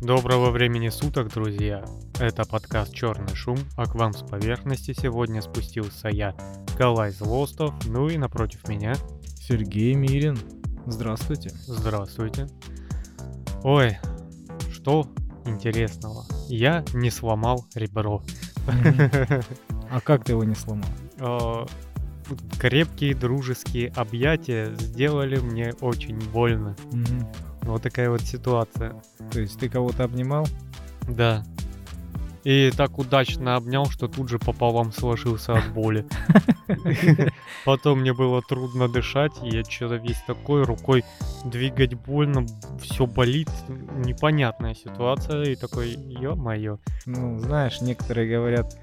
Доброго времени суток, друзья! Это подкаст «Черный шум», а к вам с поверхности сегодня спустился я, Калай Злостов, ну и напротив меня... Сергей Мирин. Здравствуйте. Здравствуйте. Ой, что интересного? Я не сломал ребро. А как ты его не сломал? А, крепкие дружеские объятия сделали мне очень больно. Вот такая вот ситуация. То есть ты кого-то обнимал? Да. И так удачно обнял, что тут же пополам сложился от боли. Потом мне было трудно дышать, и я что-то весь такой, рукой двигать больно, все болит, непонятная ситуация, и такой, ё-моё. Ну, знаешь, некоторые говорят,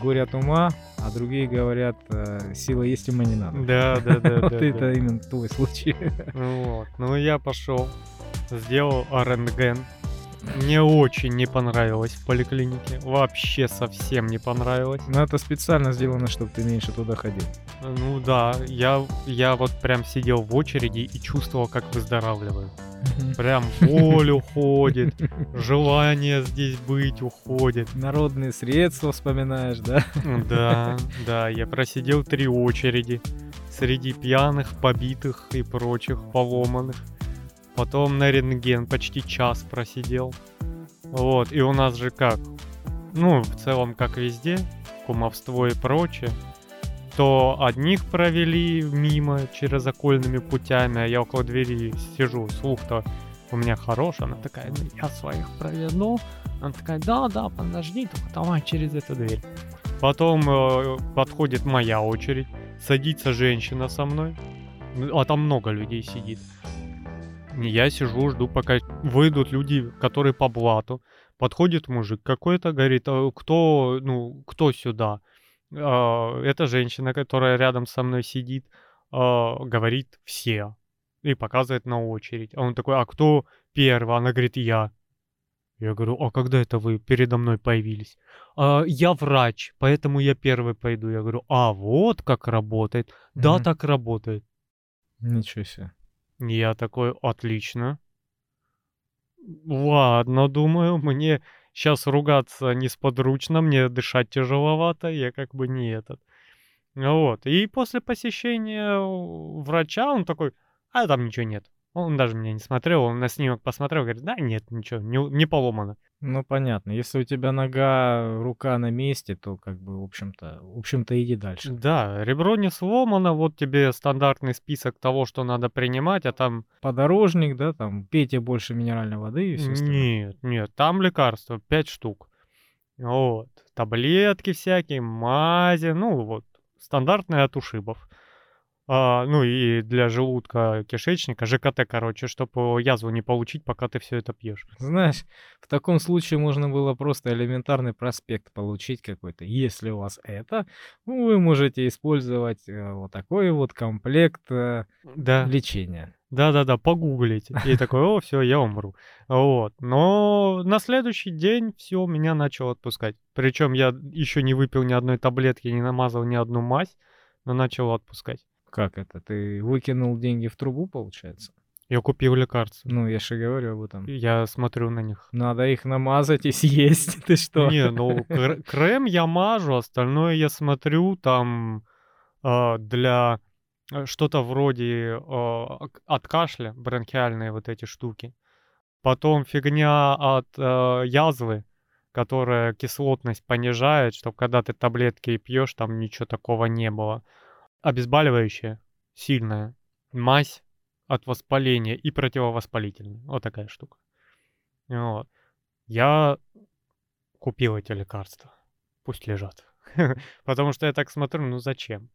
горе от ума, а другие говорят, э, сила есть, ума не надо. Да, да, да. Вот это именно твой случай. Вот, ну я пошел, сделал рентген, мне очень не понравилось в поликлинике. Вообще совсем не понравилось. Но это специально сделано, чтобы ты меньше туда ходил. Ну да, я, я вот прям сидел в очереди и чувствовал, как выздоравливаю. Прям боль уходит, желание здесь быть уходит. Народные средства вспоминаешь, да? Да, да, я просидел три очереди среди пьяных, побитых и прочих поломанных. Потом на рентген почти час просидел. Вот, и у нас же как? Ну, в целом, как везде, кумовство и прочее. То одних провели мимо через окольными путями, а я около двери сижу, слух-то у меня хороший, она такая, ну, я своих проведу. Она такая, да, да, подожди, только давай через эту дверь. Потом э, подходит моя очередь, садится женщина со мной, а там много людей сидит. Я сижу, жду, пока выйдут люди, которые по блату. Подходит мужик какой-то, говорит, «А кто, ну, кто сюда? А, эта женщина, которая рядом со мной сидит, а, говорит все. И показывает на очередь. А он такой, а кто первый? Она говорит, я. Я говорю, а когда это вы передо мной появились? А, я врач, поэтому я первый пойду. Я говорю, а вот как работает. Mm-hmm. Да, так работает. Ничего себе. Я такой, отлично. Ладно, думаю, мне сейчас ругаться несподручно, мне дышать тяжеловато, я как бы не этот. Вот. И после посещения врача он такой, а там ничего нет. Он даже меня не смотрел, он на снимок посмотрел, говорит, да, нет, ничего, не, не поломано. Ну, понятно. Если у тебя нога, рука на месте, то, как бы, в общем-то, в общем-то, иди дальше. Да, ребро не сломано, вот тебе стандартный список того, что надо принимать, а там... Подорожник, да, там, пейте больше минеральной воды и все остальное. Нет, нет, там лекарства, 5 штук. Вот, таблетки всякие, мази, ну, вот, стандартные от ушибов. А, ну и для желудка, кишечника, ЖКТ, короче, чтобы язву не получить, пока ты все это пьешь. Знаешь, в таком случае можно было просто элементарный проспект получить какой-то. Если у вас это, вы можете использовать э, вот такой вот комплект э, да. лечения. Да-да-да, погуглите. И такой, о, все, я умру. Вот. Но на следующий день все, меня начало отпускать. Причем я еще не выпил ни одной таблетки, не намазал ни одну мазь, но начал отпускать. Как это? Ты выкинул деньги в трубу, получается? Я купил лекарства. Ну, я же говорю об этом. Я смотрю на них. Надо их намазать и съесть. Ты что? Не, ну, крем я мажу, остальное я смотрю там э, для что-то вроде э, от кашля, бронхиальные вот эти штуки. Потом фигня от э, язвы, которая кислотность понижает, чтобы когда ты таблетки пьешь, там ничего такого не было обезболивающее, сильное, мазь от воспаления и противовоспалительная. Вот такая штука. Вот. Я купил эти лекарства. Пусть лежат. Потому что я так смотрю, ну зачем?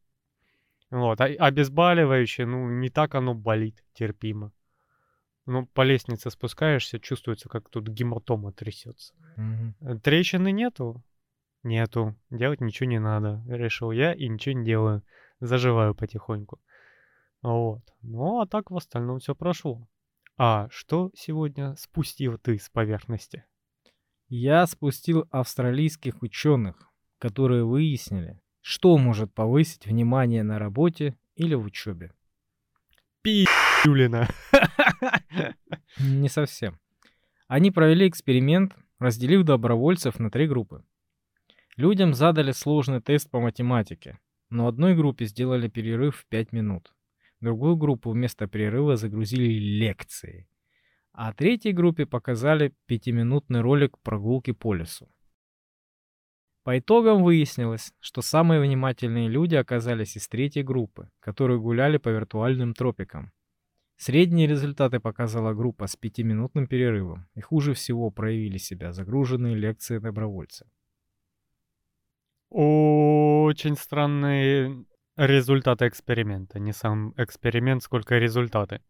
Вот. А обезболивающее, ну не так оно болит терпимо. Ну, по лестнице спускаешься, чувствуется, как тут гематома трясется. Mm-hmm. Трещины нету? Нету. Делать ничего не надо. Решил я и ничего не делаю заживаю потихоньку. Вот. Ну, а так в остальном все прошло. А что сегодня спустил ты с поверхности? Я спустил австралийских ученых, которые выяснили, что может повысить внимание на работе или в учебе. Пи***лина. Не совсем. Они провели эксперимент, разделив добровольцев на три группы. Людям задали сложный тест по математике, но одной группе сделали перерыв в 5 минут. Другую группу вместо перерыва загрузили лекции. А третьей группе показали пятиминутный ролик прогулки по лесу. По итогам выяснилось, что самые внимательные люди оказались из третьей группы, которые гуляли по виртуальным тропикам. Средние результаты показала группа с пятиминутным перерывом, и хуже всего проявили себя загруженные лекции добровольцы. Очень странные результаты эксперимента. Не сам эксперимент, сколько результаты.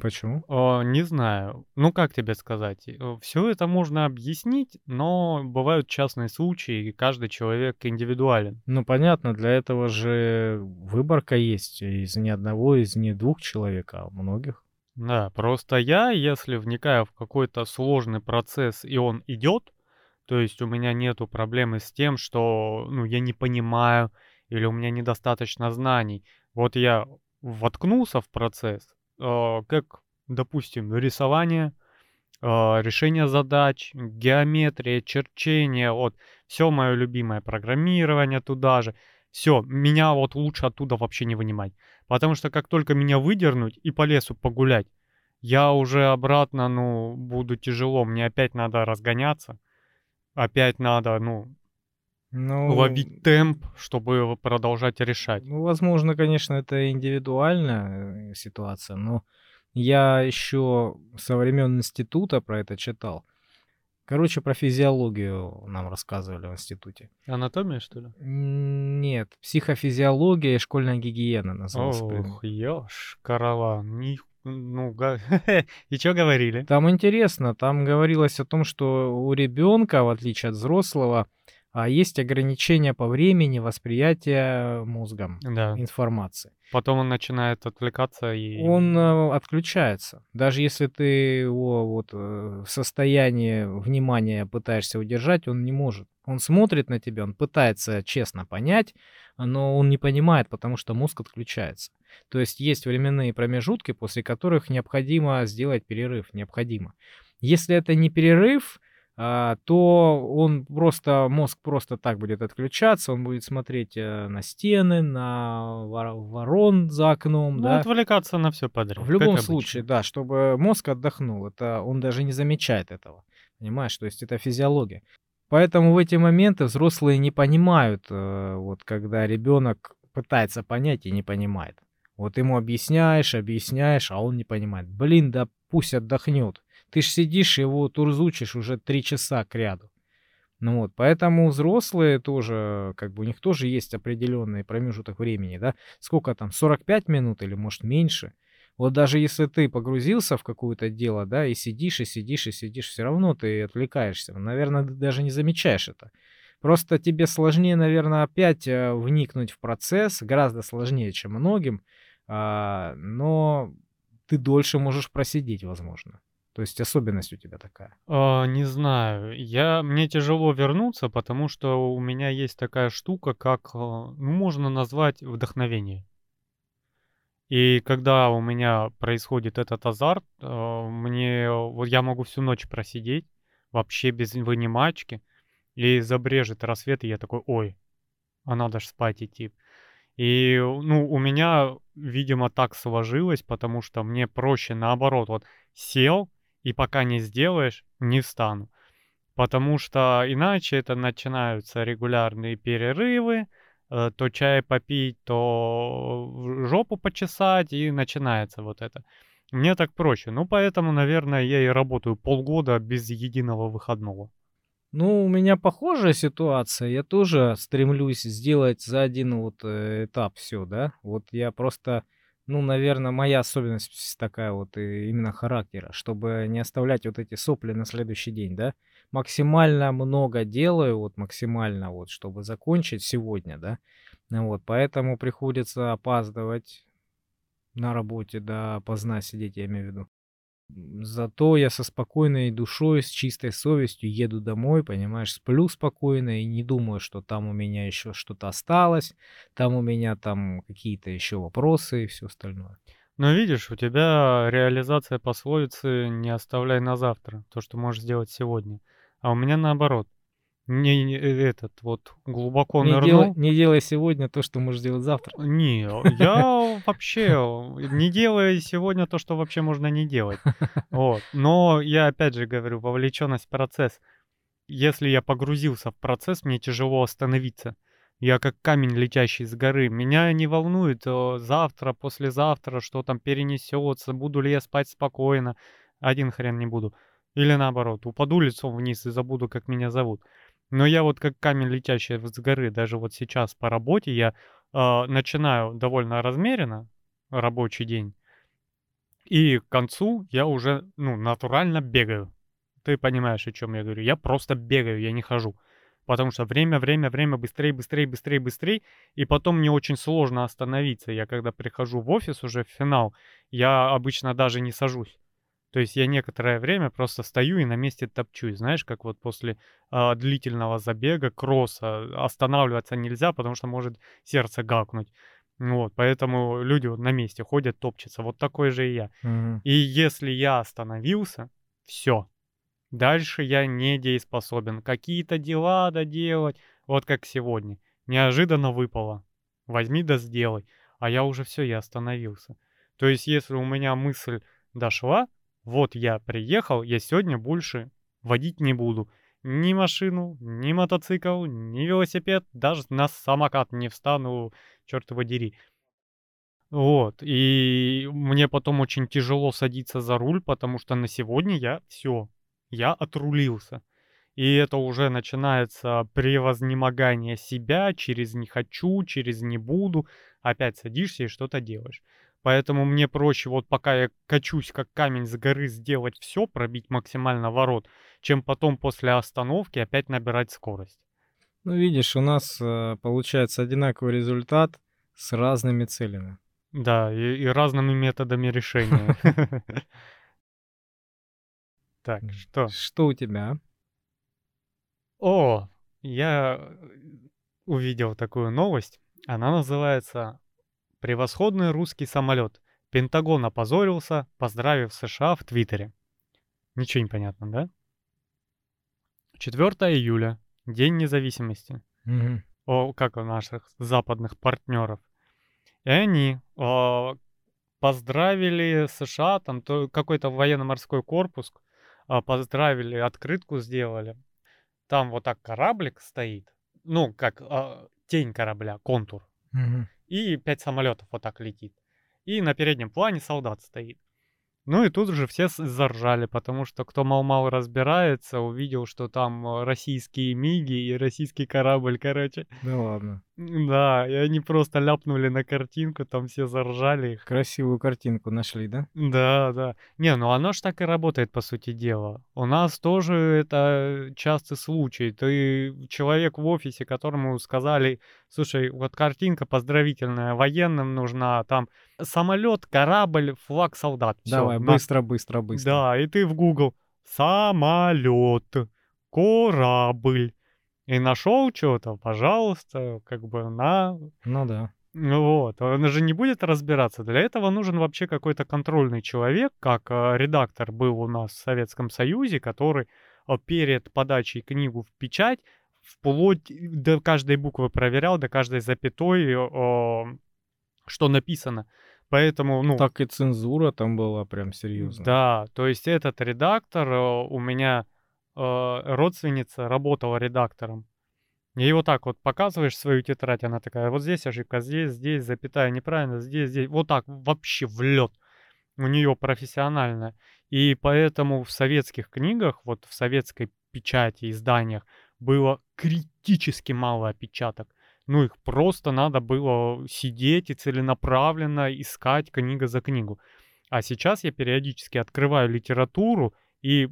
Почему? О, не знаю. Ну, как тебе сказать? Все это можно объяснить, но бывают частные случаи, и каждый человек индивидуален. Ну, понятно, для этого же выборка есть из ни одного, из ни двух человек, а многих. Да, просто я, если вникаю в какой-то сложный процесс, и он идет, то есть у меня нету проблемы с тем, что, ну, я не понимаю, или у меня недостаточно знаний. Вот я воткнулся в процесс, э, как, допустим, рисование, э, решение задач, геометрия, черчение, вот, все мое любимое программирование туда же. Все, меня вот лучше оттуда вообще не вынимать. Потому что как только меня выдернуть и по лесу погулять, я уже обратно, ну, буду тяжело. Мне опять надо разгоняться. Опять надо, ну, ну, ловить темп, чтобы продолжать решать. Ну, возможно, конечно, это индивидуальная э, ситуация, но я еще со времен института про это читал. Короче, про физиологию нам рассказывали в институте. Анатомия, что ли? Нет, психофизиология и школьная гигиена называется. Ох, ешь, караван, ну, и что говорили? Там интересно, там говорилось о том, что у ребенка, в отличие от взрослого, а есть ограничения по времени восприятия мозгом да. информации. Потом он начинает отвлекаться и... Он э, отключается. Даже если ты его вот э, в состоянии внимания пытаешься удержать, он не может. Он смотрит на тебя, он пытается честно понять, но он не понимает, потому что мозг отключается. То есть есть временные промежутки, после которых необходимо сделать перерыв. Необходимо. Если это не перерыв, то он просто, мозг просто так будет отключаться, он будет смотреть э, на стены, на ворон за окном, ну, да. отвлекаться на все подряд. В любом случае, да, чтобы мозг отдохнул, это он даже не замечает этого, понимаешь, то есть это физиология. Поэтому в эти моменты взрослые не понимают, э, вот когда ребенок пытается понять и не понимает. Вот ему объясняешь, объясняешь, а он не понимает. Блин, да пусть отдохнет. Ты ж сидишь его турзучишь уже три часа к ряду. Ну вот, поэтому взрослые тоже, как бы у них тоже есть определенный промежуток времени, да? Сколько там, 45 минут или может меньше? Вот даже если ты погрузился в какое-то дело, да, и сидишь, и сидишь, и сидишь, все равно ты отвлекаешься. Наверное, ты даже не замечаешь это. Просто тебе сложнее, наверное, опять э, вникнуть в процесс, гораздо сложнее, чем многим, а, но ты дольше можешь просидеть, возможно. То есть особенность у тебя такая? А, не знаю. Я, мне тяжело вернуться, потому что у меня есть такая штука, как, а, ну, можно назвать вдохновение. И когда у меня происходит этот азарт, а, мне, вот я могу всю ночь просидеть, вообще без вынимачки, и забрежет рассвет, и я такой, ой, а надо ж спать идти. И, ну, у меня, видимо, так сложилось, потому что мне проще наоборот, вот сел, и пока не сделаешь, не встану. Потому что иначе это начинаются регулярные перерывы, э, то чай попить, то жопу почесать, и начинается вот это. Мне так проще. Ну, поэтому, наверное, я и работаю полгода без единого выходного. Ну, у меня похожая ситуация. Я тоже стремлюсь сделать за один вот э, этап все, да. Вот я просто ну, наверное, моя особенность такая вот именно характера, чтобы не оставлять вот эти сопли на следующий день, да. Максимально много делаю, вот максимально вот, чтобы закончить сегодня, да. Вот, поэтому приходится опаздывать на работе, да, поздно сидеть, я имею в виду. Зато я со спокойной душой, с чистой совестью еду домой, понимаешь, сплю спокойно и не думаю, что там у меня еще что-то осталось, там у меня там какие-то еще вопросы и все остальное. Но видишь, у тебя реализация пословицы «не оставляй на завтра», то, что можешь сделать сегодня. А у меня наоборот. Не, не э, этот вот глубоко Не нырнул. делай, не делай сегодня то, что можешь сделать завтра. Не, я вообще не делаю сегодня то, что вообще можно не делать. Вот. Но я опять же говорю, вовлеченность в процесс. Если я погрузился в процесс, мне тяжело остановиться. Я как камень, летящий с горы. Меня не волнует завтра, послезавтра, что там перенесется, буду ли я спать спокойно. Один хрен не буду. Или наоборот, упаду лицом вниз и забуду, как меня зовут. Но я вот как камень, летящий с горы, даже вот сейчас по работе, я э, начинаю довольно размеренно рабочий день, и к концу я уже, ну, натурально бегаю. Ты понимаешь, о чем я говорю. Я просто бегаю, я не хожу. Потому что время, время, время, быстрее, быстрее, быстрее, быстрее. И потом мне очень сложно остановиться. Я когда прихожу в офис уже в финал, я обычно даже не сажусь. То есть я некоторое время просто стою и на месте топчусь. Знаешь, как вот после э, длительного забега, кросса, останавливаться нельзя, потому что может сердце гакнуть. Вот, поэтому люди вот на месте ходят, топчутся. Вот такой же и я. Мгм. И если я остановился, все. Дальше я не дееспособен. Какие-то дела доделать, вот как сегодня. Неожиданно выпало. Возьми да сделай. А я уже все, я остановился. То есть, если у меня мысль дошла, вот я приехал, я сегодня больше водить не буду. Ни машину, ни мотоцикл, ни велосипед, даже на самокат не встану, черт его дери. Вот, и мне потом очень тяжело садиться за руль, потому что на сегодня я все, я отрулился. И это уже начинается превознемогание себя через «не хочу», через «не буду». Опять садишься и что-то делаешь. Поэтому мне проще, вот пока я качусь как камень с горы, сделать все, пробить максимально ворот, чем потом после остановки опять набирать скорость. Ну, видишь, у нас э, получается одинаковый результат с разными целями. Да, и, и разными методами решения. Так, что? Что у тебя? О, я увидел такую новость. Она называется «Превосходный русский самолет. Пентагон опозорился, поздравив США в Твиттере». Ничего не понятно, да? 4 июля, День независимости. Мгм. О, как у наших западных партнеров. И они о, поздравили США, там то, какой-то военно-морской корпус, а, поздравили, открытку сделали. Там вот так кораблик стоит, ну, как а, тень корабля, контур. Мгм. И пять самолетов вот так летит. И на переднем плане солдат стоит. Ну и тут же все заржали, потому что кто мал-мал разбирается, увидел, что там э, российские миги и российский корабль, короче. Да ладно. Да, и они просто ляпнули на картинку, там все заржали. Красивую картинку нашли, да? Да, да. Не, ну оно ж так и работает, по сути дела. У нас тоже это частый случай. Ты человек в офисе, которому сказали, слушай, вот картинка поздравительная, военным нужна, там самолет, корабль, флаг солдат. Всё, Давай, на- быстро, быстро, быстро. Да, и ты в Google самолет, корабль. И нашел что-то, пожалуйста, как бы на Ну да. вот, он же не будет разбираться. Для этого нужен вообще какой-то контрольный человек, как э, редактор был у нас в Советском Союзе, который э, перед подачей книгу в печать вплоть до каждой буквы проверял, до каждой запятой, э, что написано. Поэтому, ну, Так и цензура там была прям серьезно. да, то есть этот редактор, э, у меня э, родственница работала редактором. И вот так вот показываешь свою тетрадь, она такая, вот здесь ошибка, здесь, здесь, запятая неправильно, здесь, здесь. Вот так вообще в лед. У нее профессиональная. И поэтому в советских книгах, вот в советской печати, изданиях, было критически мало опечаток. Ну, их просто надо было сидеть и целенаправленно искать книга за книгу. А сейчас я периодически открываю литературу и...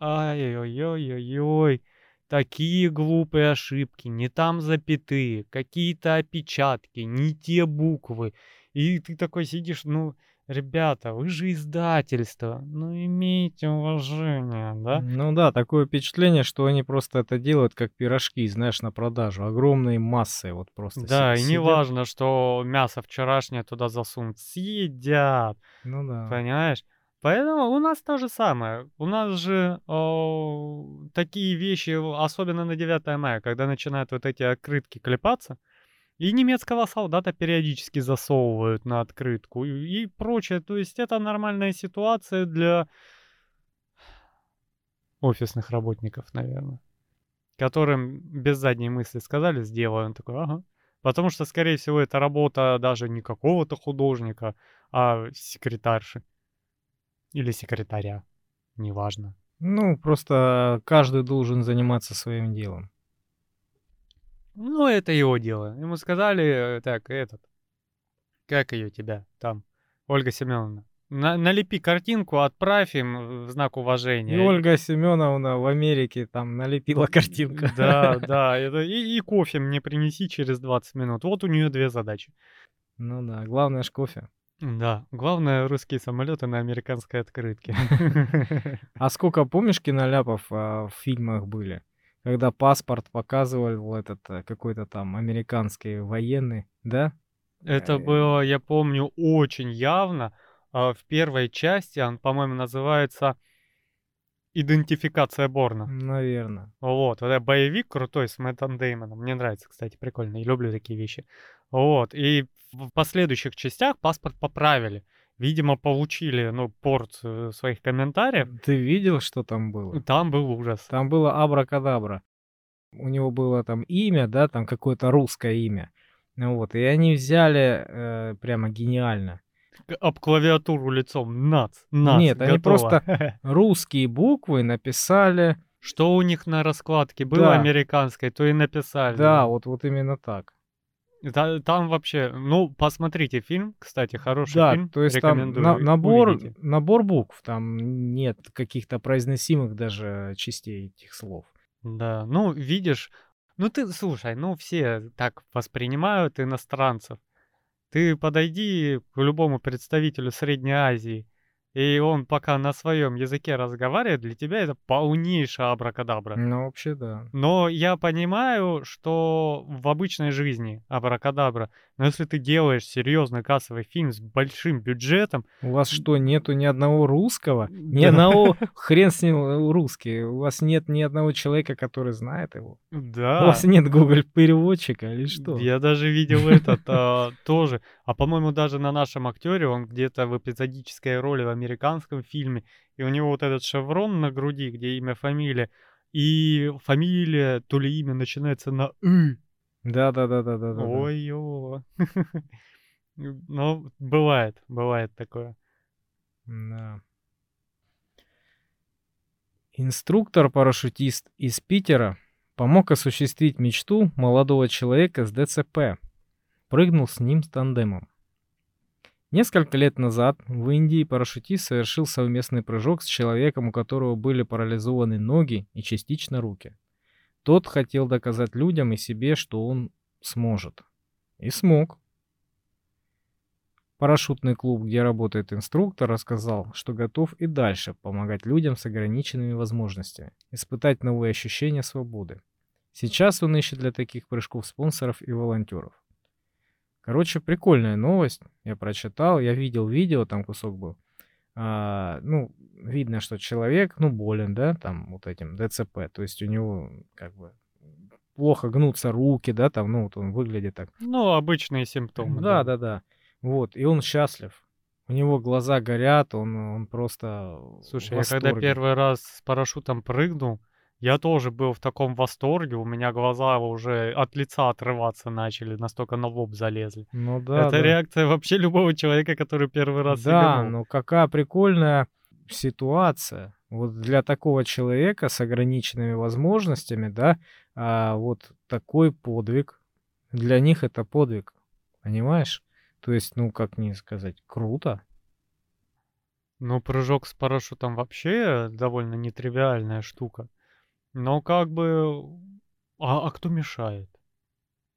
Ай-ой-ой-ой-ой. Такие глупые ошибки, не там запятые, какие-то опечатки, не те буквы. И ты такой сидишь, ну, ребята, вы же издательство, ну имейте уважение, да? Ну да, такое впечатление, что они просто это делают как пирожки, знаешь, на продажу. Огромные массы вот просто Да, и не важно, что мясо вчерашнее туда засунут. Съедят. Ну да. Понимаешь? Поэтому у нас то же самое. У нас же о, такие вещи, особенно на 9 мая, когда начинают вот эти открытки клепаться, и немецкого солдата периодически засовывают на открытку и, и прочее. То есть это нормальная ситуация для офисных работников, наверное. Которым без задней мысли сказали, сделаю. Он такой, ага. Потому что, скорее всего, это работа даже не какого-то художника, а секретарши. Или секретаря. Неважно. Ну, просто каждый должен заниматься своим делом. Ну, это его дело. Ему сказали, э, так, этот, как ее тебя там, Ольга Семеновна, на, налепи картинку, отправь им в знак уважения. И Ольга Семеновна в Америке там налепила картинку. Да, да, это, и, и кофе мне принеси через 20 минут. Вот у нее две задачи. Ну да, главное ж кофе. Да, главное русские самолеты на американской открытке. А сколько, помнишь, киноляпов а, в фильмах были? когда паспорт показывал этот э, какой-то там американский военный, да? Это э, было, я помню, очень явно. А, в первой части он, по-моему, называется «Идентификация Борна». Наверное. Вот, это боевик крутой с Мэттом Деймоном. Мне нравится, кстати, прикольно. Я люблю такие вещи. Вот, и в последующих частях паспорт поправили видимо, получили, ну, порцию своих комментариев. Ты видел, что там было? Там был ужас. Там было абракадабра. У него было там имя, да, там какое-то русское имя. Ну вот, и они взяли э, прямо гениально. Об клавиатуру лицом. Нац, нац, Нет, готово. они просто русские буквы написали. Что у них на раскладке было да. американской, то и написали. Да, вот, вот именно так. Там вообще, ну, посмотрите фильм, кстати, хороший да, фильм. то есть там на, набор, набор букв, там нет каких-то произносимых даже частей этих слов. Да, ну, видишь, ну ты, слушай, ну все так воспринимают иностранцев. Ты подойди к любому представителю Средней Азии, и он пока на своем языке разговаривает, для тебя это полнейшая абракадабра. Ну, вообще да. Но я понимаю, что в обычной жизни абракадабра, но если ты делаешь серьезный кассовый фильм с большим бюджетом... У вас что, нету ни одного русского? Ни одного... Хрен с ним э, русский. У вас нет ни одного человека, который знает его? Да. У вас нет Google переводчика или что? Я даже видел этот а, тоже. А по-моему, даже на нашем актере он где-то в эпизодической роли в американском фильме, и у него вот этот шеврон на груди, где имя, фамилия, и фамилия, то ли имя начинается на «ы». Да-да-да-да-да. Ой-ё. Ну, бывает, бывает такое. Да. Инструктор-парашютист из Питера помог осуществить мечту молодого человека с ДЦП. Прыгнул с ним с тандемом. Несколько лет назад в Индии парашютист совершил совместный прыжок с человеком, у которого были парализованы ноги и частично руки. Тот хотел доказать людям и себе, что он сможет. И смог. Парашютный клуб, где работает инструктор, рассказал, что готов и дальше помогать людям с ограниченными возможностями, испытать новые ощущения свободы. Сейчас он ищет для таких прыжков спонсоров и волонтеров. Короче, прикольная новость. Я прочитал, я видел видео, там кусок был. А, ну, видно, что человек, ну, болен, да, там вот этим ДЦП. То есть у него как бы плохо гнутся руки, да, там, ну, вот он выглядит так. Ну, обычные симптомы. Да, да, да. да. Вот, и он счастлив. У него глаза горят, он, он просто Слушай, я когда первый раз с парашютом прыгнул, я тоже был в таком восторге, у меня глаза уже от лица отрываться начали, настолько на лоб залезли. Ну да. Это да. реакция вообще любого человека, который первый раз Да, сиганул. ну какая прикольная ситуация. Вот для такого человека с ограниченными возможностями, да, а вот такой подвиг, для них это подвиг, понимаешь? То есть, ну, как не сказать, круто. Ну, прыжок с парашютом вообще довольно нетривиальная штука. Но как бы... А, а кто мешает?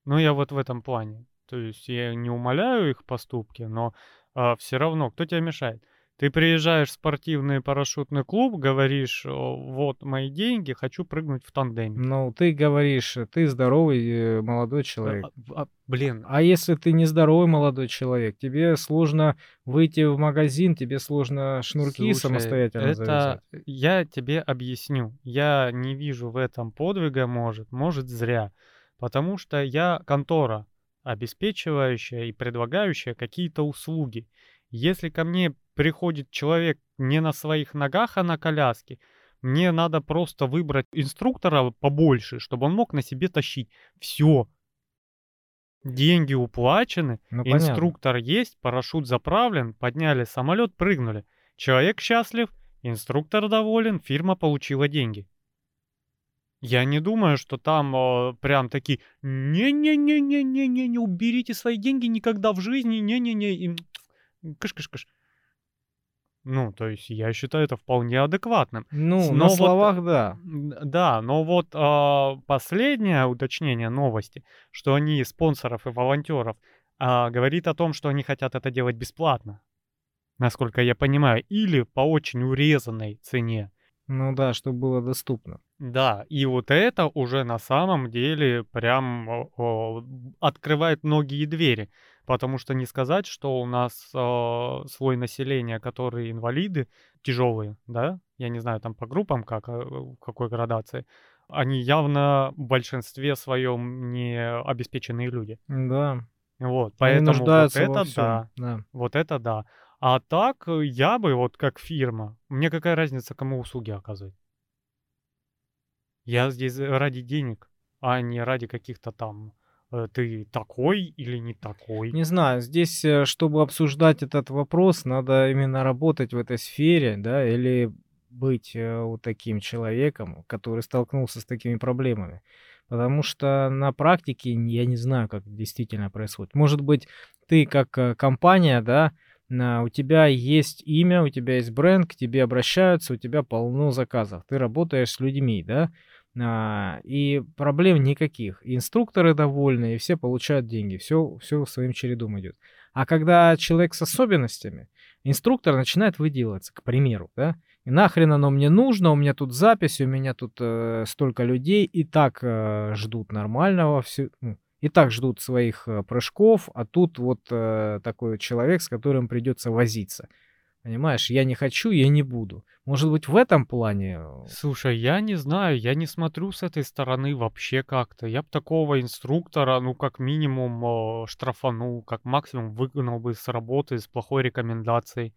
Ну, я вот в этом плане. То есть я не умоляю их поступки, но а, все равно, кто тебе мешает? Ты приезжаешь в спортивный парашютный клуб, говоришь, вот мои деньги, хочу прыгнуть в тандеме. Ну, ты говоришь, ты здоровый э, молодой а, человек. А, а, блин. А если ты не здоровый молодой человек, тебе сложно выйти в магазин, тебе сложно шнурки Слушай, самостоятельно это завязать. Я тебе объясню. Я не вижу в этом подвига, может, может зря. Потому что я контора, обеспечивающая и предлагающая какие-то услуги. Если ко мне приходит человек не на своих ногах, а на коляске, мне надо просто выбрать инструктора побольше, чтобы он мог на себе тащить. Все. Деньги уплачены, ну, инструктор понятно. есть, парашют заправлен, подняли самолет, прыгнули. Человек счастлив, инструктор доволен, фирма получила деньги. Я не думаю, что там э, прям такие «не-не-не-не-не-не, уберите свои деньги никогда в жизни, не-не-не, кыш-кыш-кыш. Ну, то есть я считаю это вполне адекватным. Ну, но на вот, словах, да. Да, но вот э, последнее уточнение новости, что они спонсоров и волонтеров, э, говорит о том, что они хотят это делать бесплатно, насколько я понимаю, или по очень урезанной цене. Ну да, чтобы было доступно. Да, и вот это уже на самом деле прям о, открывает многие двери. Потому что не сказать, что у нас э, слой населения, которые инвалиды, тяжелые, да, я не знаю там по группам, как, э, какой градации, они явно в большинстве своем не обеспеченные люди. Да. Вот, поэтому вот это да, да, вот это да. А так я бы вот как фирма, мне какая разница, кому услуги оказывать? Я здесь ради денег, а не ради каких-то там ты такой или не такой? Не знаю, здесь, э, чтобы обсуждать этот вопрос, надо именно работать в этой сфере, да, или быть э, вот таким человеком, который столкнулся с такими проблемами. Потому что на практике я не знаю, как действительно происходит. Может быть, ты как компания, да, у тебя есть имя, у тебя есть бренд, к тебе обращаются, у тебя полно заказов. Ты работаешь с людьми, да, и проблем никаких. инструкторы довольны, и все получают деньги. Все, все своим чередом идет. А когда человек с особенностями, инструктор начинает выделываться, к примеру, да, и нахрен оно мне нужно, у меня тут запись, у меня тут э, столько людей, и так э, ждут нормального, все, ну, и так ждут своих э, прыжков, а тут вот э, такой человек, с которым придется возиться. Понимаешь, я не хочу, я не буду. Может быть, в этом плане... Э, Слушай, я не знаю, я не смотрю с этой стороны вообще как-то. Я бы такого инструктора, ну, как минимум, э, штрафанул, как максимум выгнал бы с работы с плохой рекомендацией.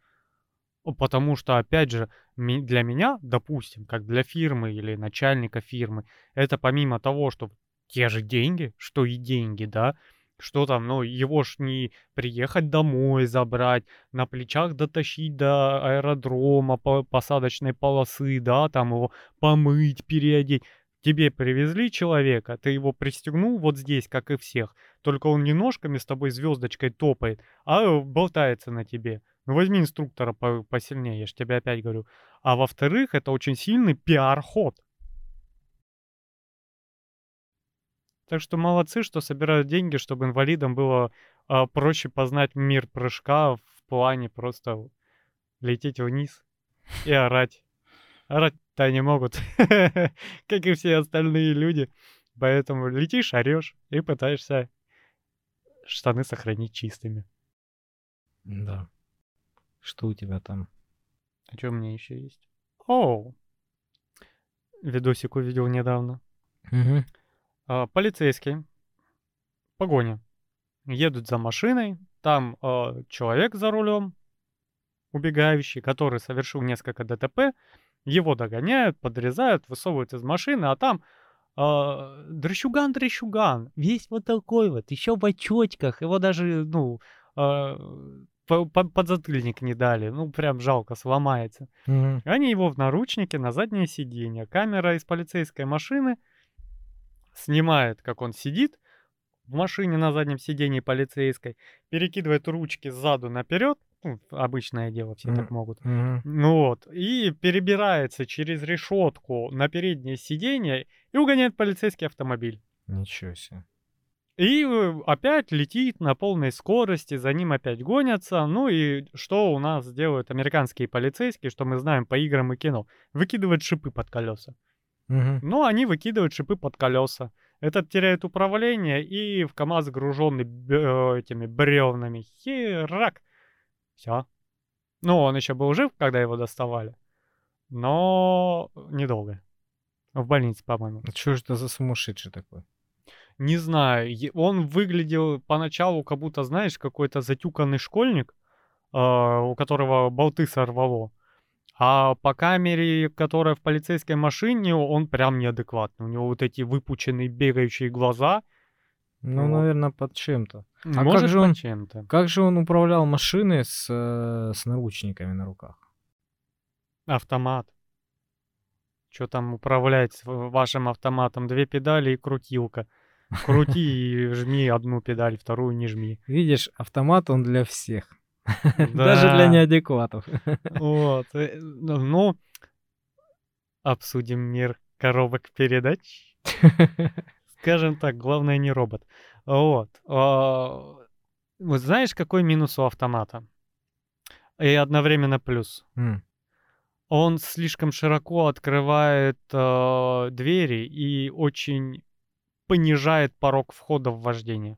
Потому что, опять же, для меня, допустим, как для фирмы или начальника фирмы, это помимо того, что те же деньги, что и деньги, да, что там, ну, его ж не приехать домой забрать, на плечах дотащить до аэродрома, по посадочной полосы, да, там его помыть, переодеть. Тебе привезли человека, ты его пристегнул вот здесь, как и всех, только он не ножками с тобой звездочкой топает, а болтается на тебе. Ну возьми инструктора по посильнее, я же тебе опять говорю. А во-вторых, это очень сильный пиар-ход. Так что молодцы, что собирают деньги, чтобы инвалидам было а, проще познать мир прыжка в плане просто лететь вниз и орать. Орать-то они могут, как и все остальные люди. Поэтому летишь, орешь и пытаешься штаны сохранить чистыми. Да. Что у тебя там? А что у меня еще есть? О, видосик увидел недавно. Угу. А, полицейские, погоня, едут за машиной, там э, человек за рулем, убегающий, который совершил несколько ДТП, его догоняют, подрезают, высовывают из машины, а там э, дрещуган, дрещуган, весь вот такой вот, еще в очочках, его даже, ну, э, подзатыльник не дали, ну, прям жалко, сломается. Mm-hmm. Они его в наручнике на заднее сиденье, камера из полицейской машины — снимает, как он сидит в машине на заднем сидении полицейской, перекидывает ручки сзаду наперед, ну, обычное дело, все mm-hmm. так могут. Mm-hmm. Ну вот, и перебирается через решетку на переднее сиденье и угоняет полицейский автомобиль. Ничего себе. И э, опять летит на полной скорости, за ним опять гонятся. Ну и что у нас делают американские полицейские, что мы знаем по играм и кино? Выкидывают шипы под колеса. Мгм. Ну, они выкидывают шипы под колеса. Этот теряет управление, и в КамАЗ, груженный б- э, этими бревнами, херак. Все. Ну, он еще был жив, когда его доставали. Но недолго. В больнице, по-моему. А Что же это за сумасшедший такой? Не знаю, он выглядел поначалу, как будто, знаешь, какой-то затюканный школьник, а, у которого болты сорвало. А по камере, которая в полицейской машине, он прям неадекватный. У него вот эти выпученные бегающие глаза. Ну, Вот. наверное, под чем-то. А Может, как же он- чем-то. Как же он управлял машиной с, э, с наручниками на руках? Автомат. Что там управлять вашим автоматом? Две педали и крутилка. Крути и жми одну педаль, вторую не жми. Видишь, автомат он для всех. Даже для неадекватов. Вот. э, Ну, ну, обсудим мир коробок передач. Скажем так, главное не робот. Вот. а, Вот знаешь, какой минус у автомата? И одновременно плюс. Он слишком широко открывает э, двери и очень понижает порог входа в вождение.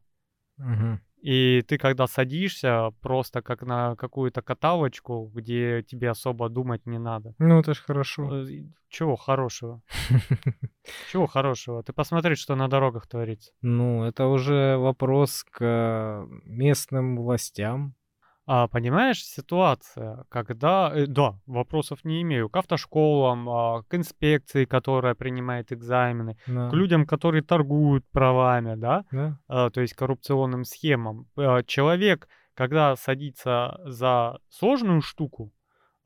мгм. И ты, когда садишься, просто как на какую-то каталочку, где тебе особо думать не надо. Ну, это ж хорошо. Э, Чего хорошего? Чего хорошего? Ты посмотри, что на дорогах творится. Ну, это уже вопрос к местным властям. А, понимаешь, ситуация, когда... э, да, вопросов не имею. К автошколам, а, к инспекции, которая принимает экзамены, Да, к людям, которые торгуют правами, да, да? а, то есть коррупционным схемам. А, Человек, когда садится за сложную штуку,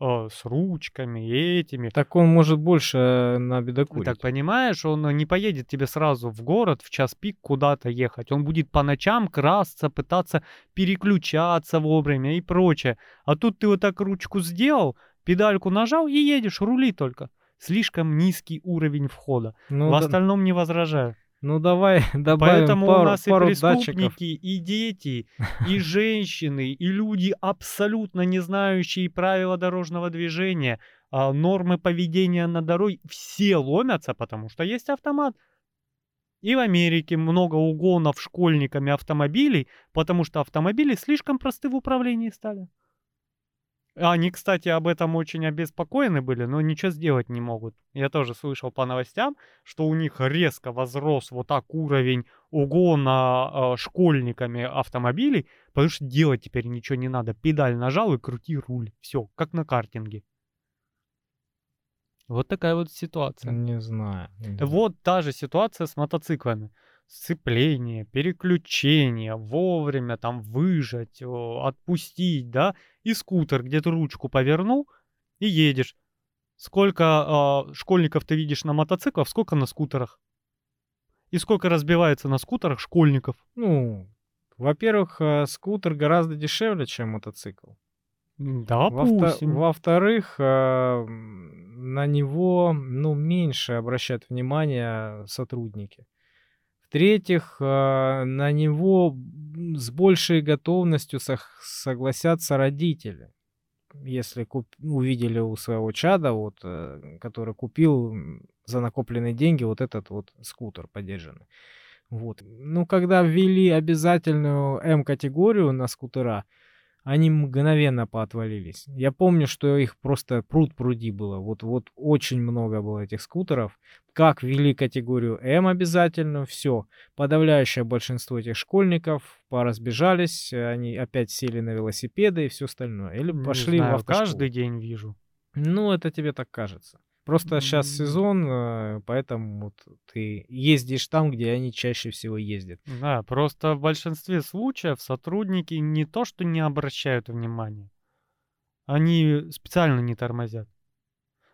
а, с ручками и этими, Так он может больше э, на так бедокурить. понимаешь, он не поедет тебе сразу в город в час пик куда-то ехать. Он будет по ночам красться, пытаться переключаться вовремя и прочее. А тут ты вот так ручку сделал, педальку нажал и едешь, рули только. Слишком низкий уровень входа. Ну, в да- остальном не возражаю. Ну давай добавим Поэтому пару, у нас и пару датчиков. преступники, и дети, и женщины, и люди, абсолютно не знающие правила дорожного движения, а, нормы поведения на дороге, все ломятся, потому что есть автомат. И в Америке много угонов школьниками автомобилей, потому что автомобили слишком просты в управлении стали. Они, кстати, об этом очень обеспокоены были, но ничего сделать не могут. Я тоже слышал по новостям, что у них резко возрос вот так уровень угона э, школьниками автомобилей, потому что делать теперь ничего не надо. Педаль нажал и крути руль. Все, как на картинге. Вот такая вот ситуация. Не знаю. не знаю. Вот та же ситуация с мотоциклами. Сцепление, переключение, вовремя там выжать, отпустить, да, и скутер, где ты ручку повернул и едешь. Сколько а, школьников ты видишь на мотоциклах, сколько на скутерах? И сколько разбивается на скутерах школьников? Ну, во-первых, э, скутер гораздо дешевле, чем мотоцикл. Во-вто- Допустим. Во-вторых, э, м, на него ну, меньше обращают внимание сотрудники. В-третьих, э, на него с большей готовностью согласятся родители. Если куп- увидели у своего чада, вот, э, который купил за накопленные деньги вот этот вот скутер подержанный. Вот. Ну, когда ввели обязательную М-категорию на скутера, они мгновенно поотвалились. Я помню, что их просто пруд пруди было. Вот, вот очень много было этих скутеров. Как ввели категорию М обязательно, все. Подавляющее большинство этих школьников поразбежались, они опять сели на велосипеды и все остальное. Или Не пошли знаю, в автошколу. каждый день вижу. Ну, это тебе так кажется. Просто сейчас сезон, э, поэтому ты ездишь там, где они чаще всего ездят. Да, просто в большинстве случаев сотрудники не то, что не обращают внимания, они специально не тормозят.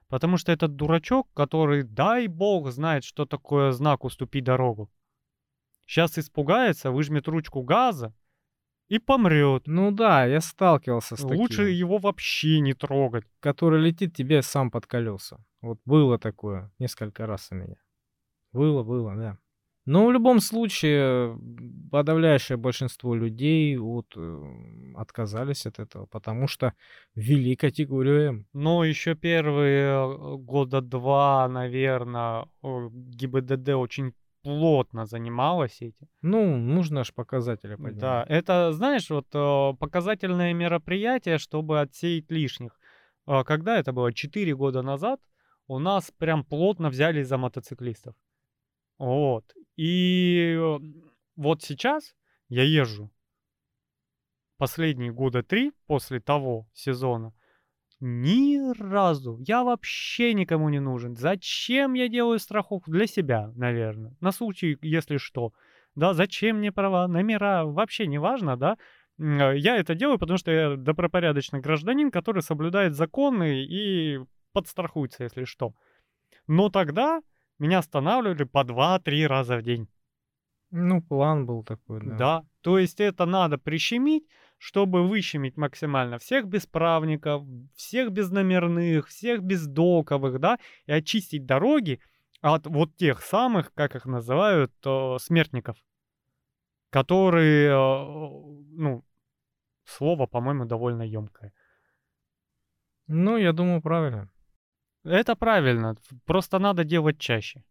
Потому что этот дурачок, который, дай бог, знает, что такое знак «уступи дорогу», сейчас испугается, выжмет ручку газа и помрет. Ну да, я сталкивался с Лучше таким, его вообще не трогать. который летит тебе сам под колеса. Вот было такое несколько раз у меня. Было, было, да. Но в любом случае, подавляющее большинство людей вот, э, отказались от этого, потому что ввели категорию М. Ну, еще первые э, года два, наверное, ГИБДД очень плотно занималась этим. Ну, нужно же показатели поднимать. Да, это, знаешь, вот э, показательное мероприятие, чтобы отсеять лишних. Когда это было? Четыре года назад у нас прям плотно взялись за мотоциклистов. Вот. И э, вот сейчас я езжу последние года три после того сезона. Ни разу. Я вообще никому не нужен. Зачем я делаю страховку? Для себя, наверное. На случай, если что. Да, зачем мне права, номера, вообще не важно, да. Э, я это делаю, потому что я добропорядочный гражданин, который соблюдает законы и подстрахуется, если что. Но тогда меня останавливали по 2-3 раза в день. Ну, план был такой, да. Да, то есть это надо прищемить, чтобы выщемить максимально всех бесправников, всех безномерных, всех бездоковых, да, и очистить дороги от вот тех самых, как их называют, э, смертников, которые, э, ну, слово, по-моему, довольно емкое. Ну, я думаю, правильно. Это правильно. Просто надо делать чаще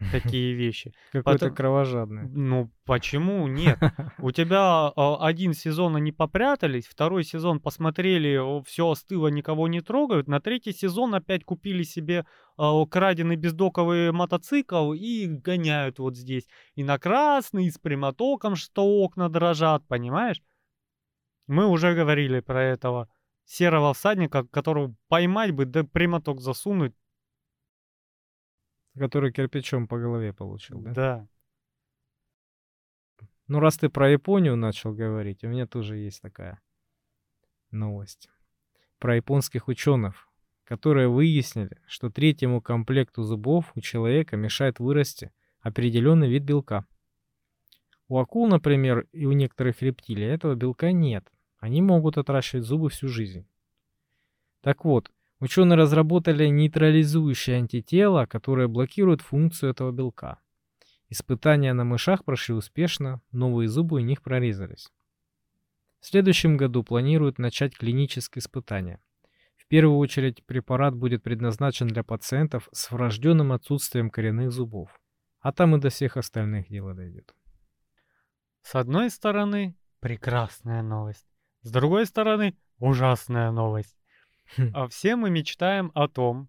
такие вещи. Какой-то Потом... кровожадный. Ну, почему нет? У тебя а, один сезон они попрятались, второй сезон посмотрели, все остыло, никого не трогают, на третий сезон опять купили себе а, краденый бездоковый мотоцикл и гоняют вот здесь. И на красный, и с прямотоком, что окна дрожат, понимаешь? Мы уже говорили про этого серого всадника, которого поймать бы, да прямоток засунуть. Который кирпичом по голове получил, да? Да. Ну, раз ты про Японию начал говорить, у меня тоже есть такая новость. Про японских ученых, которые выяснили, что третьему комплекту зубов у человека мешает вырасти определенный вид белка. У акул, например, и у некоторых рептилий этого белка нет – они могут отращивать зубы всю жизнь. Так вот, ученые разработали нейтрализующее антитело, которое блокирует функцию этого белка. Испытания на мышах прошли успешно, новые зубы у них прорезались. В следующем году планируют начать клинические испытания. В первую очередь препарат будет предназначен для пациентов с врожденным отсутствием коренных зубов. А там и до всех остальных дело дойдет. С одной стороны, прекрасная новость. С другой стороны, ужасная новость. Хм. А все мы мечтаем о том,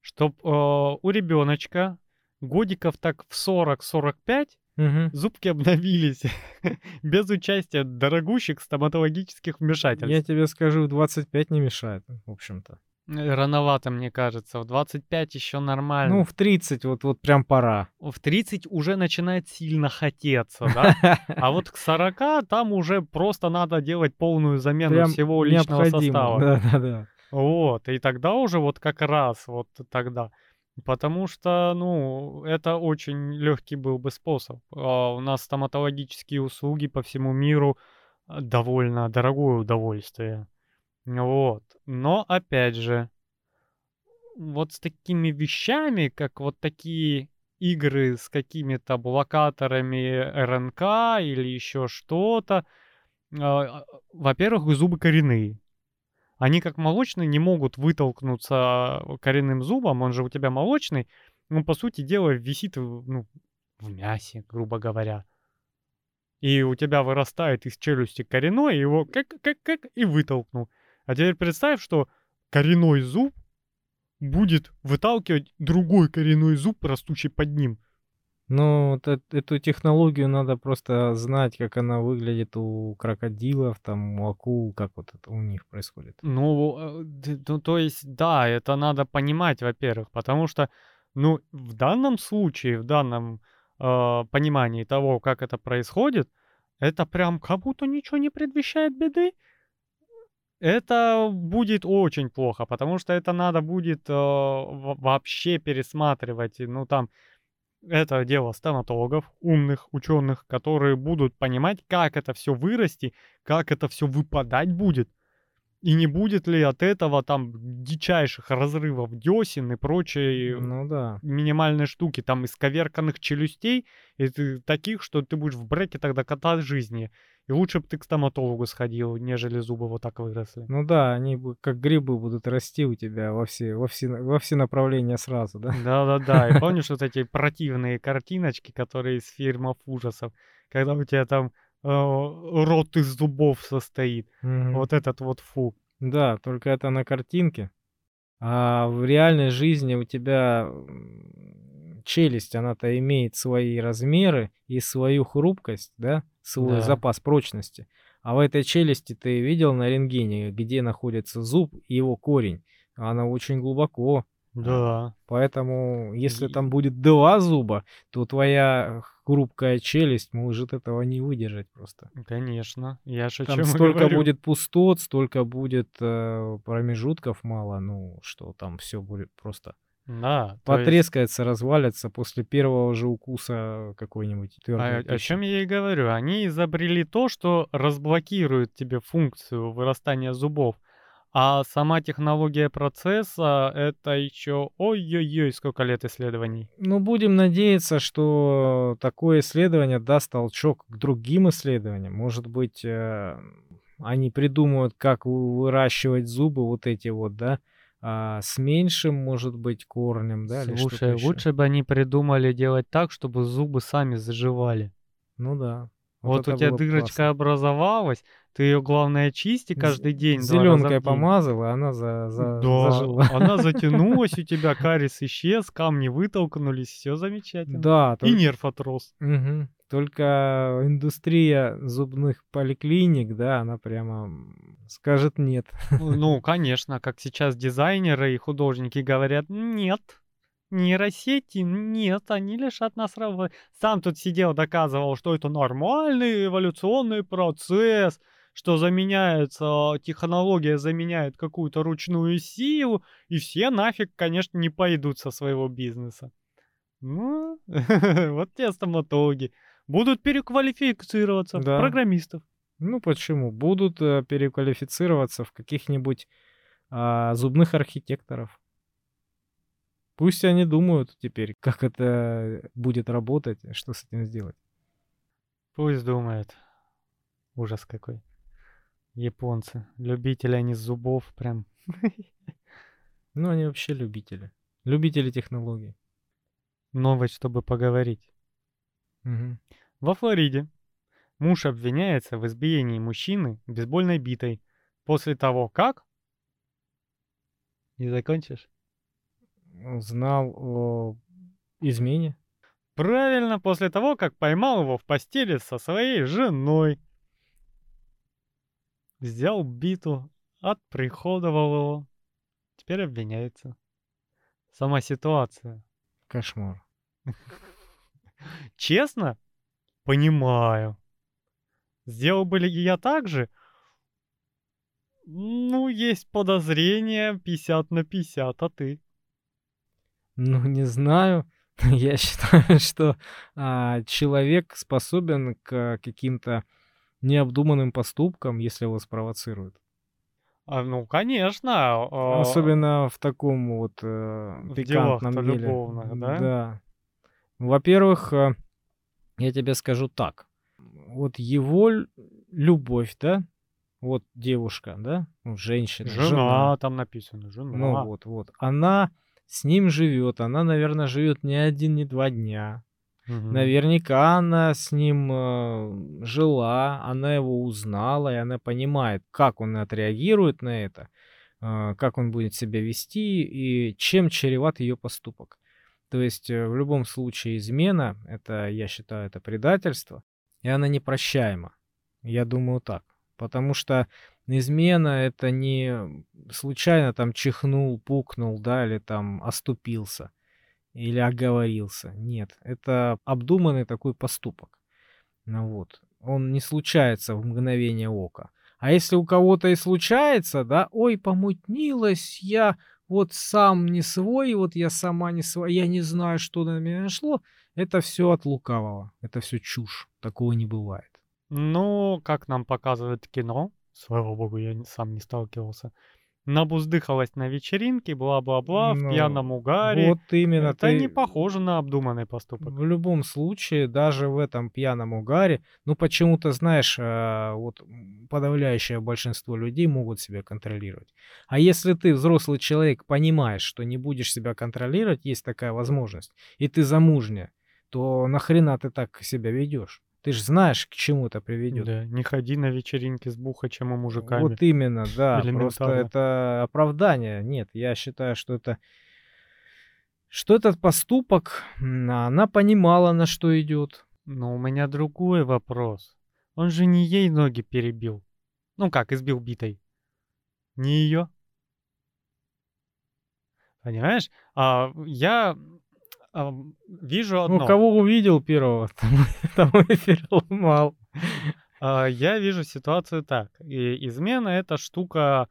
чтобы э, у ребеночка годиков так в 40-45 угу. зубки обновились без участия дорогущих стоматологических вмешательств. Я тебе скажу, 25 не мешает, в общем-то. Э, рановато, мне кажется. В 25 еще нормально. Ну, в 30 вот, вот прям пора. В 30 уже начинает сильно хотеться, да? А вот к 40 там уже просто надо делать полную замену прям всего личного состава. Да-да-да. Вот, и тогда уже вот как раз вот тогда. Потому что, ну, это очень легкий был бы способ. А у нас стоматологические услуги по всему миру а, довольно дорогое удовольствие. Вот. Но опять же, вот с такими вещами, как вот такие игры с какими-то блокаторами РНК или еще что-то, э, во-первых, зубы коренные. Они как молочные не могут вытолкнуться коренным зубом, он же у тебя молочный, ну, по сути дела, висит ну, в мясе, грубо говоря. И у тебя вырастает из челюсти коренной, его как-как-как и вытолкнул. А теперь представь, что коренной зуб будет выталкивать другой коренной зуб, растущий под ним. Ну, вот эту технологию надо просто знать, как она выглядит у крокодилов, там, у акул, как вот это у них происходит. Ну, э, ну то есть, да, это надо понимать, во-первых, потому что, ну, в данном случае, в данном э, понимании того, как это происходит, это прям как будто ничего не предвещает беды это будет очень плохо, потому что это надо будет э, вообще пересматривать. Ну, там, это дело стоматологов, умных ученых, которые будут понимать, как это все вырасти, как это все выпадать будет. И не будет ли от этого там дичайших разрывов десен и прочей ну, да. минимальной штуки, там исковерканных челюстей, и ты, таких, что ты будешь в бреке тогда кота жизни. И лучше бы ты к стоматологу сходил, нежели зубы вот так выросли. Ну да, они как грибы будут расти у тебя во все, во все, во все направления сразу, да? Да-да-да, и помнишь вот эти противные картиночки, которые из фильмов ужасов, когда у тебя там рот из зубов состоит. Mm-hmm. Вот этот вот фу. Да, только это на картинке. А в реальной жизни у тебя челюсть, она-то имеет свои размеры и свою хрупкость, да, свой да. запас прочности. А в этой челюсти ты видел на рентгене, где находится зуб и его корень. Она очень глубоко. Да. Поэтому, если и... там будет два зуба, то твоя хрупкая челюсть может этого не выдержать просто. Конечно. Я же Там столько говорю. будет пустот, столько будет э, промежутков мало, ну, что там все будет просто да. Потрескается, есть... развалится после первого же укуса какой-нибудь. А, о чем я и говорю. Они изобрели то, что разблокирует тебе функцию вырастания зубов. А сама технология процесса — это еще ой-ой-ой, сколько лет исследований. Ну, будем надеяться, что такое исследование даст толчок к другим исследованиям. Может быть, э, они придумают, как выращивать зубы вот эти вот, да, а, с меньшим, может быть, корнем, да? Слушай, лучше бы они придумали делать так, чтобы зубы сами заживали. Ну да. Вот, вот у тебя дырочка классно. образовалась, ты ее, главное, чисти каждый день. Зеленкой помазал, и она за, за, да, зажила. она затянулась у тебя, карис исчез, камни вытолкнулись, все замечательно. Да. И нерв отрос. Угу. Только индустрия зубных поликлиник, да, она прямо скажет нет. Ну, ну, конечно, как сейчас дизайнеры и художники говорят, нет, нейросети, нет, они лишат нас работы. Сам тут сидел, доказывал, что это нормальный эволюционный процесс, что заменяется, технология заменяет какую-то ручную силу, и все нафиг, конечно, не пойдут со своего бизнеса. Ну, вот те стоматологи будут переквалифицироваться да. в программистов. Ну почему? Будут э, переквалифицироваться в каких-нибудь а, зубных архитекторов. Пусть они думают теперь, как это будет работать, что с этим сделать. Пусть думают. Ужас какой. Японцы. Любители они зубов прям. Ну, они вообще любители. Любители технологий. Новость, чтобы поговорить. Угу. Во Флориде муж обвиняется в избиении мужчины бейсбольной битой после того, как... Не закончишь? Знал о измене. Правильно, после того, как поймал его в постели со своей женой. Взял биту, отприходовал его. Теперь обвиняется. Сама ситуация. Кошмар. Честно? Понимаю. Сделал бы ли я так же? Ну, есть подозрение 50 на 50, а ты? Ну, не знаю. Я считаю, что а, человек способен к каким-то необдуманным поступкам, если его спровоцируют. А, ну, конечно. А... Особенно в таком вот э, в пикантном деле. любовных, да? Да. Во-первых, э, я тебе скажу так. Вот его любовь, да, вот девушка, да, ну, женщина. Жена, жена, там написано, жена. Ну вот, вот. Она с ним живет, она, наверное, живет не один, не два дня. Угу. Наверняка она с ним э, жила, она его узнала, и она понимает, как он отреагирует на это, э, как он будет себя вести и чем чреват ее поступок. То есть э, в любом случае измена, это, я считаю, это предательство, и она непрощаема. Я думаю так. Потому что измена это не случайно там чихнул, пукнул, да, или там оступился, или оговорился. Нет, это обдуманный такой поступок. Ну вот. Он не случается в мгновение ока. А если у кого-то и случается, да, ой, помутнилась я, вот сам не свой, вот я сама не свой, я не знаю, что на меня нашло, это все от лукавого, это все чушь, такого не бывает. Ну, как нам показывает кино, Слава богу, я сам не сталкивался набуздыхалась на вечеринке, бла-бла-бла, в пьяном Ну, угаре. вот именно Это не ты похоже на обдуманный поступок. в любом случае, даже в этом пьяном угаре, ну почему-то, знаешь, а, вот подавляющее большинство людей могут себя контролировать. А если ты, взрослый человек, понимаешь, что не будешь себя контролировать, есть такая возможность, и ты замужняя, то нахрена ты так себя ведешь? Ты же знаешь, к чему это приведет. Да, не ходи на вечеринки с бухачем и мужиками. Вот именно, да. Просто это оправдание. Нет, я считаю, что это что этот поступок, она понимала, на что идет. Но у меня другой вопрос. Он же не ей ноги перебил. Ну как, избил битой. Не ее. Понимаешь? А, я а, вижу одно. Ну, кого увидел первого, тому и переломал. А, я вижу ситуацию так. И измена это штука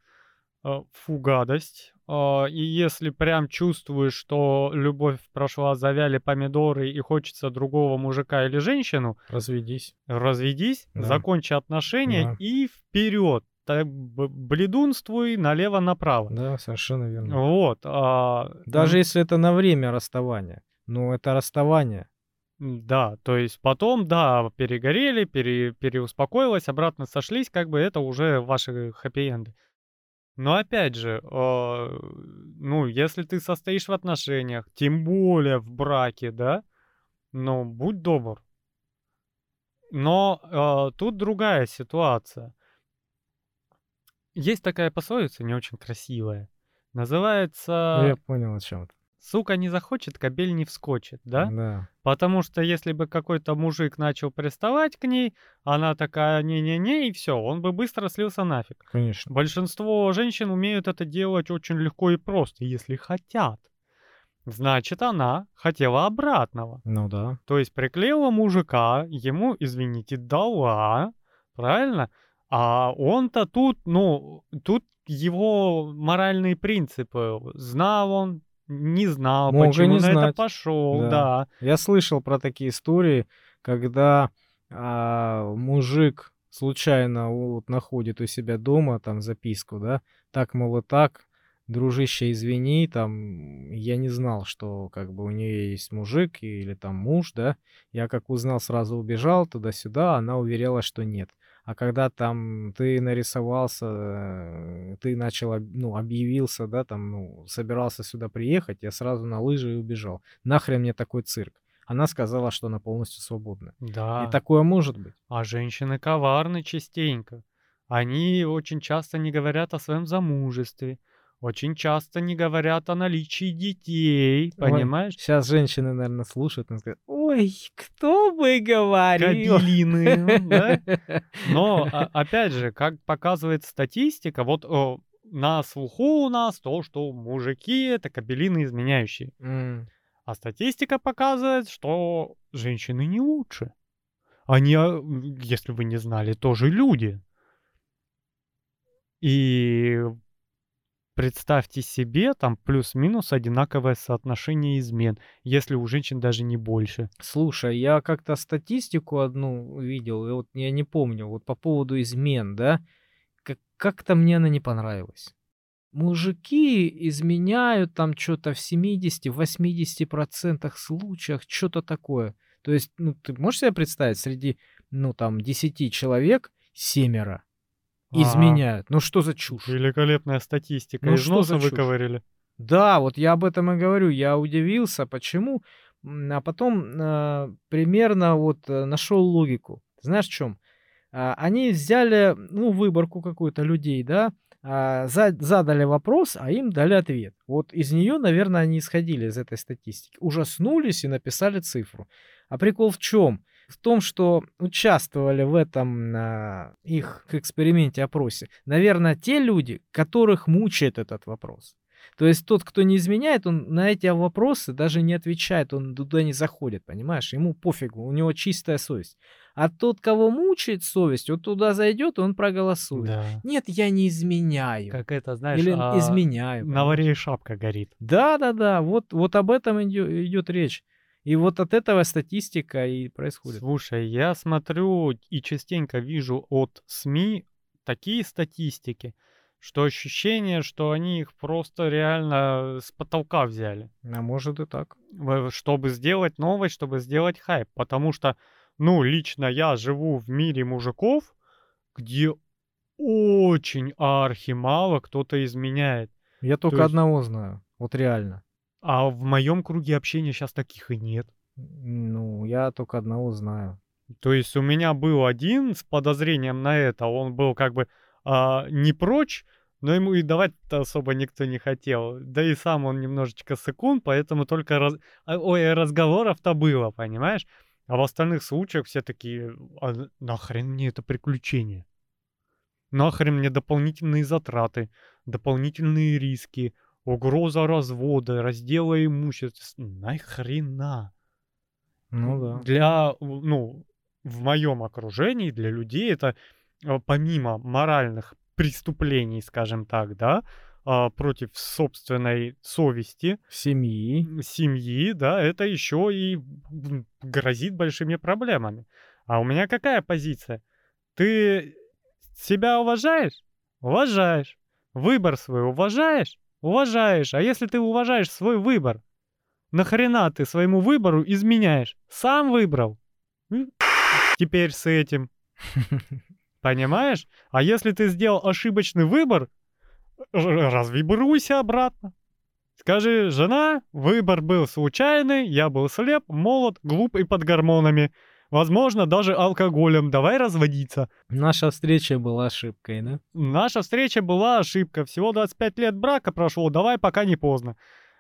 а, фу гадость. А, и если прям чувствуешь, что любовь прошла, завяли помидоры и хочется другого мужика или женщину, Разведись. разведись, Да. закончи отношения Да. и вперед. Бледунствуй налево-направо. Да, совершенно верно. Вот. а, Даже если это на время расставания. Но это расставание. Да, то есть потом, да, перегорели, пере, переуспокоилась, обратно сошлись, как бы это уже ваши хэппи-энды. Но опять же, э, ну, если ты состоишь в отношениях, тем более в браке, да, ну, будь добр. Но э, тут другая ситуация. Есть такая пословица, не очень красивая. Ну, Называется Я понял, о чем ты. «Сука не захочет, кобель не вскочит», да? Да. Потому что если бы какой-то мужик начал приставать к ней, она такая не-не-не, и все, он бы быстро слился нафиг. Конечно. Большинство женщин умеют это делать очень легко и просто, если хотят. Значит, она хотела обратного. Ну да. То есть приклеила мужика, ему, извините, дала, правильно? А он-то тут, ну, тут его моральные принципы. Знал он, не знал, Мог почему не на это знать. пошел, Да. да. Я слышал про такие истории, когда а, мужик случайно вот находит у себя дома там записку, да, так, мол, и так, дружище, извини, там, я не знал, что как бы у нее есть мужик или там муж, да, я как узнал, сразу убежал туда-сюда, она уверяла, что нет. А когда там ты нарисовался, э, ты начал, ну, объявился, да, там, ну, собирался сюда приехать, я сразу на лыжи и убежал. Нахрен мне такой цирк? Она сказала, что она полностью свободна. Да. И такое может быть. А женщины коварны частенько. Они очень часто не говорят о своем замужестве. Очень часто не говорят о наличии детей, понимаешь? Сейчас женщины, наверное, слушают и скажут, ой, кто бы говорил. Кабелины, да? Но, а- опять же, как показывает статистика, вот на слуху у нас то, что мужики — это кабелины изменяющие. М, А статистика показывает, что женщины не лучше. Они, а, если вы не знали, тоже люди. И представьте себе, там плюс-минус одинаковое соотношение измен, если у женщин даже не больше. Слушай, я как-то статистику одну видел, и вот я не помню, вот по поводу измен, да, как- как-то мне она не понравилась. Мужики изменяют там что-то в 70-80% случаях, что-то такое. То есть, ну, ты можешь себе представить, среди, ну, там, 10 человек семеро. Изменяют. Ну, что за чушь? Великолепная статистика. Ну Из что носа за чушь? выковырили. Да, вот я об этом и говорю. Я удивился, почему. А потом э, примерно вот нашел логику. Знаешь в чем? Они взяли, ну, выборку какую-то людей, да, а, за- задали вопрос, а им дали ответ. Вот из нее, наверное, они исходили из этой статистики. Ужаснулись и написали цифру. А прикол в чем? В том, что участвовали в этом а, их эксперименте опросе, наверное, те люди, которых мучает этот вопрос. То есть тот, кто не изменяет, он на эти вопросы даже не отвечает, он туда не заходит, понимаешь? Ему пофигу, у него чистая совесть. А тот, кого мучает совесть, вот туда зайдет, и он проголосует. Да. Нет, я не изменяю. Как это, знаешь, Или а, изменяю. на варе шапка горит. Да, да, да, вот, вот об этом идет речь. И вот от этого статистика и происходит. Слушай, я смотрю и частенько вижу от СМИ такие статистики, что ощущение, что они их просто реально с потолка взяли. А может и так. Чтобы сделать новость, чтобы сделать хайп. Потому что, ну, лично я живу в мире мужиков, где очень архи мало кто-то изменяет. Я только То есть... одного знаю. Вот реально. А в моем круге общения сейчас таких и нет. Ну, я только одного знаю. То есть у меня был один с подозрением на это. Он был как бы а, не прочь, но ему и давать-то особо никто не хотел. Да и сам он немножечко секунд, поэтому только раз... А, ой, разговоров-то было, понимаешь? А в остальных случаях все такие, а нахрен мне это приключение? Нахрен мне дополнительные затраты, дополнительные риски, угроза развода, раздела имущества. Нахрена? Ну да. Для, ну, в моем окружении, для людей это а, помимо моральных преступлений, скажем так, да, а, против собственной совести. Семьи. Семьи, да, это еще и грозит большими проблемами. А у меня какая позиция? Ты себя уважаешь? Уважаешь. Выбор свой уважаешь? Уважаешь. А если ты уважаешь свой выбор, нахрена ты своему выбору изменяешь? Сам выбрал. Теперь с этим. Понимаешь? А если ты сделал ошибочный выбор, развибруйся обратно. Скажи, жена, выбор был случайный, я был слеп, молод, глуп и под гормонами. Возможно, даже алкоголем. Давай разводиться. Наша встреча была ошибкой, да? Наша встреча была ошибка. Всего 25 лет брака прошло, давай пока не поздно.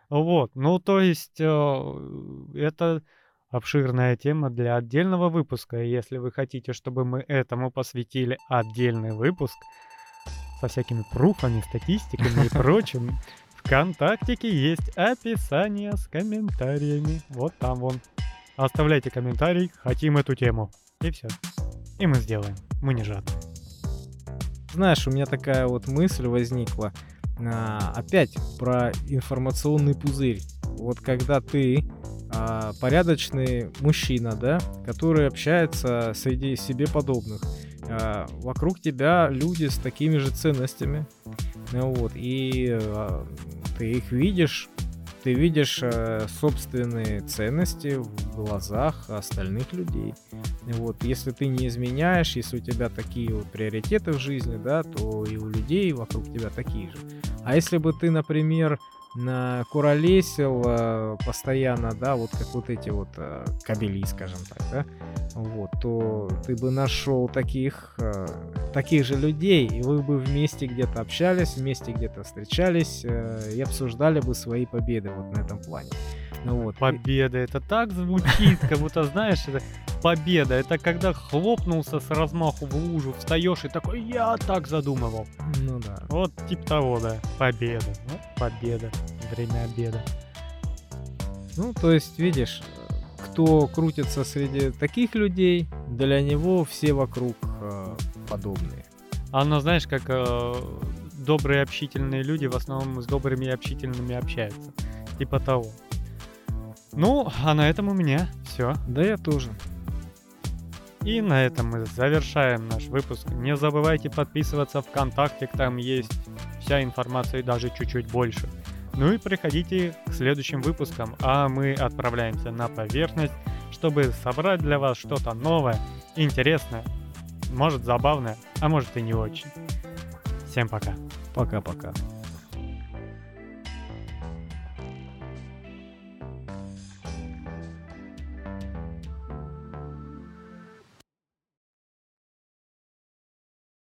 Вот, ну то есть э, это обширная тема для отдельного выпуска. И если вы хотите, чтобы мы этому посвятили отдельный выпуск со всякими пруфами, статистиками и прочим, ВКонтактике есть описание с комментариями. Вот там вон. Оставляйте комментарий, хотим эту тему. И все. И мы сделаем. Мы не жадные. Знаешь, у меня такая вот мысль возникла. А, опять про информационный пузырь. Вот когда ты а, порядочный мужчина, да, который общается среди себе подобных. А, вокруг тебя люди с такими же ценностями, вот, и а, ты их видишь, ты видишь э, собственные ценности в глазах остальных людей. Вот, если ты не изменяешь, если у тебя такие вот приоритеты в жизни, да, то и у людей вокруг тебя такие же. А если бы ты, например, на куролесил э, постоянно, да, вот как вот эти вот э, кабели, скажем так, да, вот, то ты бы нашел таких, э, таких же людей, и вы бы вместе где-то общались, вместе где-то встречались э, и обсуждали бы свои победы вот на этом плане. Ну вот. Победа, это так звучит, как будто, знаешь, это победа. Это когда хлопнулся с размаху в лужу, встаешь и такой, я так задумывал. Ну да. Вот типа того, да. Победа. Ну, победа. Время обеда. Ну, то есть, видишь, кто крутится среди таких людей, для него все вокруг э, подобные. Оно, знаешь, как э, добрые общительные люди в основном с добрыми общительными общаются. Типа того. Ну, а на этом у меня все. Да я тоже. И на этом мы завершаем наш выпуск. Не забывайте подписываться ВКонтакте, там есть вся информация и даже чуть-чуть больше. Ну и приходите к следующим выпускам, а мы отправляемся на поверхность, чтобы собрать для вас что-то новое, интересное, может забавное, а может и не очень. Всем пока. Пока-пока.